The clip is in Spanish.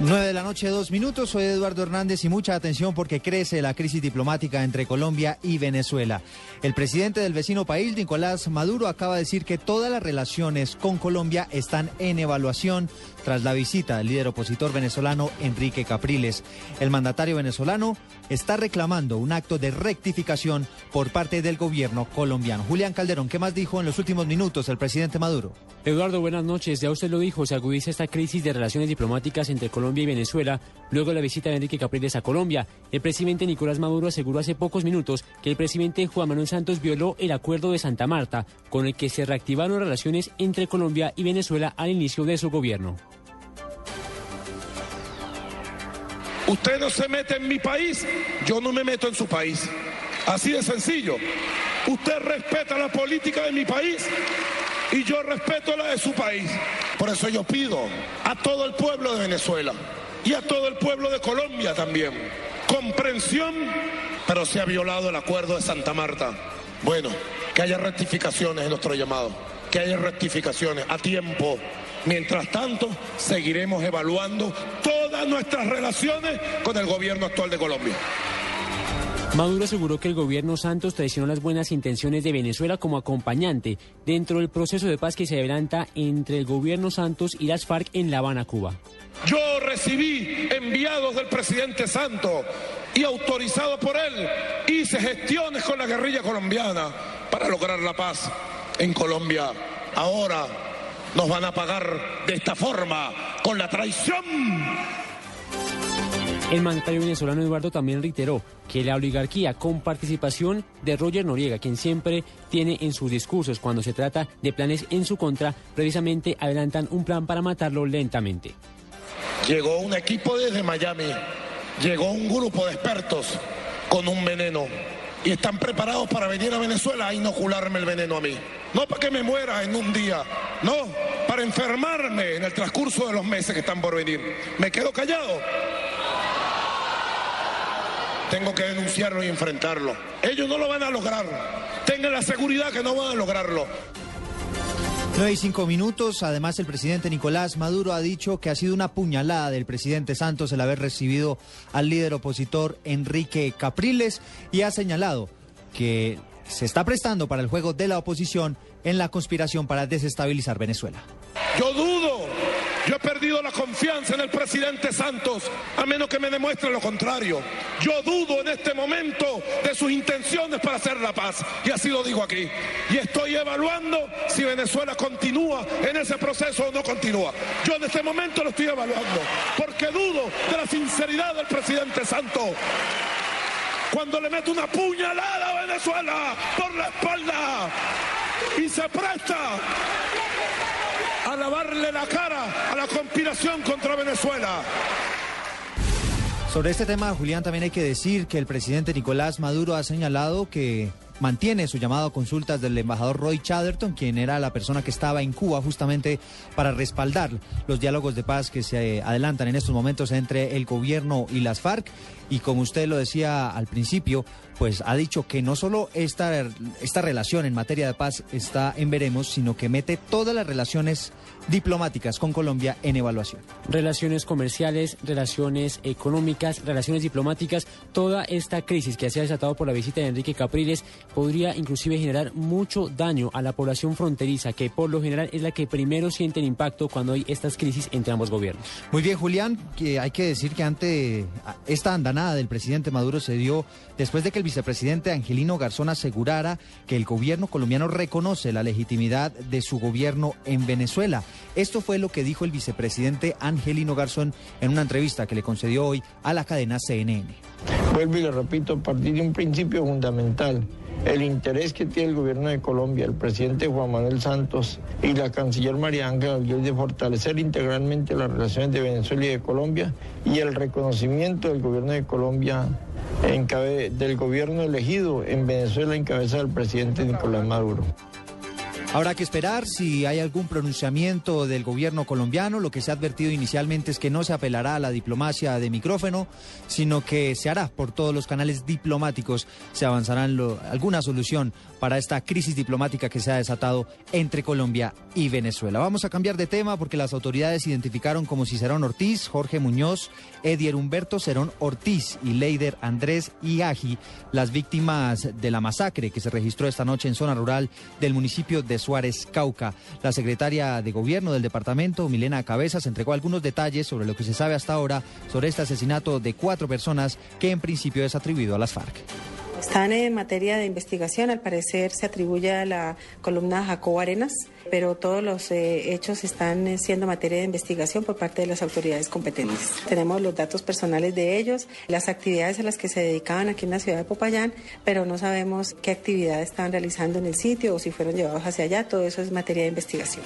9 de la noche, dos minutos. Soy Eduardo Hernández y mucha atención porque crece la crisis diplomática entre Colombia y Venezuela. El presidente del vecino país, Nicolás Maduro, acaba de decir que todas las relaciones con Colombia están en evaluación tras la visita del líder opositor venezolano Enrique Capriles. El mandatario venezolano está reclamando un acto de rectificación por parte del gobierno colombiano. Julián Calderón, ¿qué más dijo en los últimos minutos el presidente Maduro? Eduardo, buenas noches. Ya usted lo dijo, se agudiza esta crisis de relaciones diplomáticas entre Colombia y Venezuela luego de la visita de Enrique Capriles a Colombia. El presidente Nicolás Maduro aseguró hace pocos minutos que el presidente Juan Manuel Santos violó el acuerdo de Santa Marta, con el que se reactivaron relaciones entre Colombia y Venezuela al inicio de su gobierno. Usted no se mete en mi país, yo no me meto en su país. Así de sencillo. Usted respeta la política de mi país y yo respeto la de su país. Por eso yo pido a todo el pueblo de Venezuela y a todo el pueblo de Colombia también comprensión, pero se ha violado el acuerdo de Santa Marta. Bueno, que haya rectificaciones en nuestro llamado, que haya rectificaciones a tiempo. Mientras tanto, seguiremos evaluando todas nuestras relaciones con el gobierno actual de Colombia. Maduro aseguró que el gobierno Santos traicionó las buenas intenciones de Venezuela como acompañante dentro del proceso de paz que se adelanta entre el gobierno Santos y las FARC en La Habana, Cuba. Yo recibí enviados del presidente Santos y autorizado por él hice gestiones con la guerrilla colombiana para lograr la paz en Colombia. Ahora nos van a pagar de esta forma, con la traición. El mandatario venezolano Eduardo también reiteró que la oligarquía con participación de Roger Noriega, quien siempre tiene en sus discursos cuando se trata de planes en su contra, precisamente adelantan un plan para matarlo lentamente. Llegó un equipo desde Miami, llegó un grupo de expertos con un veneno y están preparados para venir a Venezuela a inocularme el veneno a mí. No para que me muera en un día, no, para enfermarme en el transcurso de los meses que están por venir. ¿Me quedo callado? Tengo que denunciarlo y enfrentarlo. Ellos no lo van a lograr. Tengan la seguridad que no van a lograrlo. 9 y 5 minutos. Además, el presidente Nicolás Maduro ha dicho que ha sido una puñalada del presidente Santos el haber recibido al líder opositor Enrique Capriles y ha señalado que se está prestando para el juego de la oposición en la conspiración para desestabilizar Venezuela. Yo dudo la confianza en el presidente Santos, a menos que me demuestre lo contrario. Yo dudo en este momento de sus intenciones para hacer la paz. Y así lo digo aquí. Y estoy evaluando si Venezuela continúa en ese proceso o no continúa. Yo en este momento lo estoy evaluando, porque dudo de la sinceridad del presidente Santos cuando le mete una puñalada a Venezuela por la espalda y se presta a lavarle la cara a la conspiración contra Venezuela. Sobre este tema, Julián, también hay que decir que el presidente Nicolás Maduro ha señalado que mantiene su llamado a consultas del embajador Roy Chatterton, quien era la persona que estaba en Cuba justamente para respaldar los diálogos de paz que se adelantan en estos momentos entre el gobierno y las FARC. Y como usted lo decía al principio, pues ha dicho que no solo esta, esta relación en materia de paz está en veremos, sino que mete todas las relaciones diplomáticas con Colombia en evaluación. Relaciones comerciales, relaciones económicas, relaciones diplomáticas, toda esta crisis que se ha desatado por la visita de Enrique Capriles podría inclusive generar mucho daño a la población fronteriza, que por lo general es la que primero siente el impacto cuando hay estas crisis entre ambos gobiernos. Muy bien, Julián, que hay que decir que ante esta andanada del presidente Maduro se dio después de que el vicepresidente Angelino Garzón asegurara que el gobierno colombiano reconoce la legitimidad de su gobierno en Venezuela. Esto fue lo que dijo el vicepresidente Angelino Garzón en una entrevista que le concedió hoy a la cadena CNN. Vuelvo y le repito, a partir de un principio fundamental el interés que tiene el gobierno de Colombia, el presidente Juan Manuel Santos y la canciller María Ángela de fortalecer integralmente las relaciones de Venezuela y de Colombia y el reconocimiento del gobierno de Colombia del gobierno elegido en Venezuela en cabeza del presidente Nicolás Maduro. Habrá que esperar si hay algún pronunciamiento del gobierno colombiano. Lo que se ha advertido inicialmente es que no se apelará a la diplomacia de micrófono, sino que se hará por todos los canales diplomáticos. Se avanzará alguna solución para esta crisis diplomática que se ha desatado entre Colombia y Venezuela. Vamos a cambiar de tema porque las autoridades identificaron como Cicerón Ortiz, Jorge Muñoz, Edier Humberto Cerón Ortiz y Leider Andrés Iagi, las víctimas de la masacre que se registró esta noche en zona rural del municipio de Suárez, Cauca. La secretaria de Gobierno del departamento, Milena Cabezas, entregó algunos detalles sobre lo que se sabe hasta ahora sobre este asesinato de cuatro personas que en principio es atribuido a las FARC. Están en materia de investigación, al parecer se atribuye a la columna Jacobo Arenas, pero todos los eh, hechos están eh, siendo materia de investigación por parte de las autoridades competentes. Tenemos los datos personales de ellos, las actividades a las que se dedicaban aquí en la ciudad de Popayán, pero no sabemos qué actividades estaban realizando en el sitio o si fueron llevados hacia allá, todo eso es materia de investigación.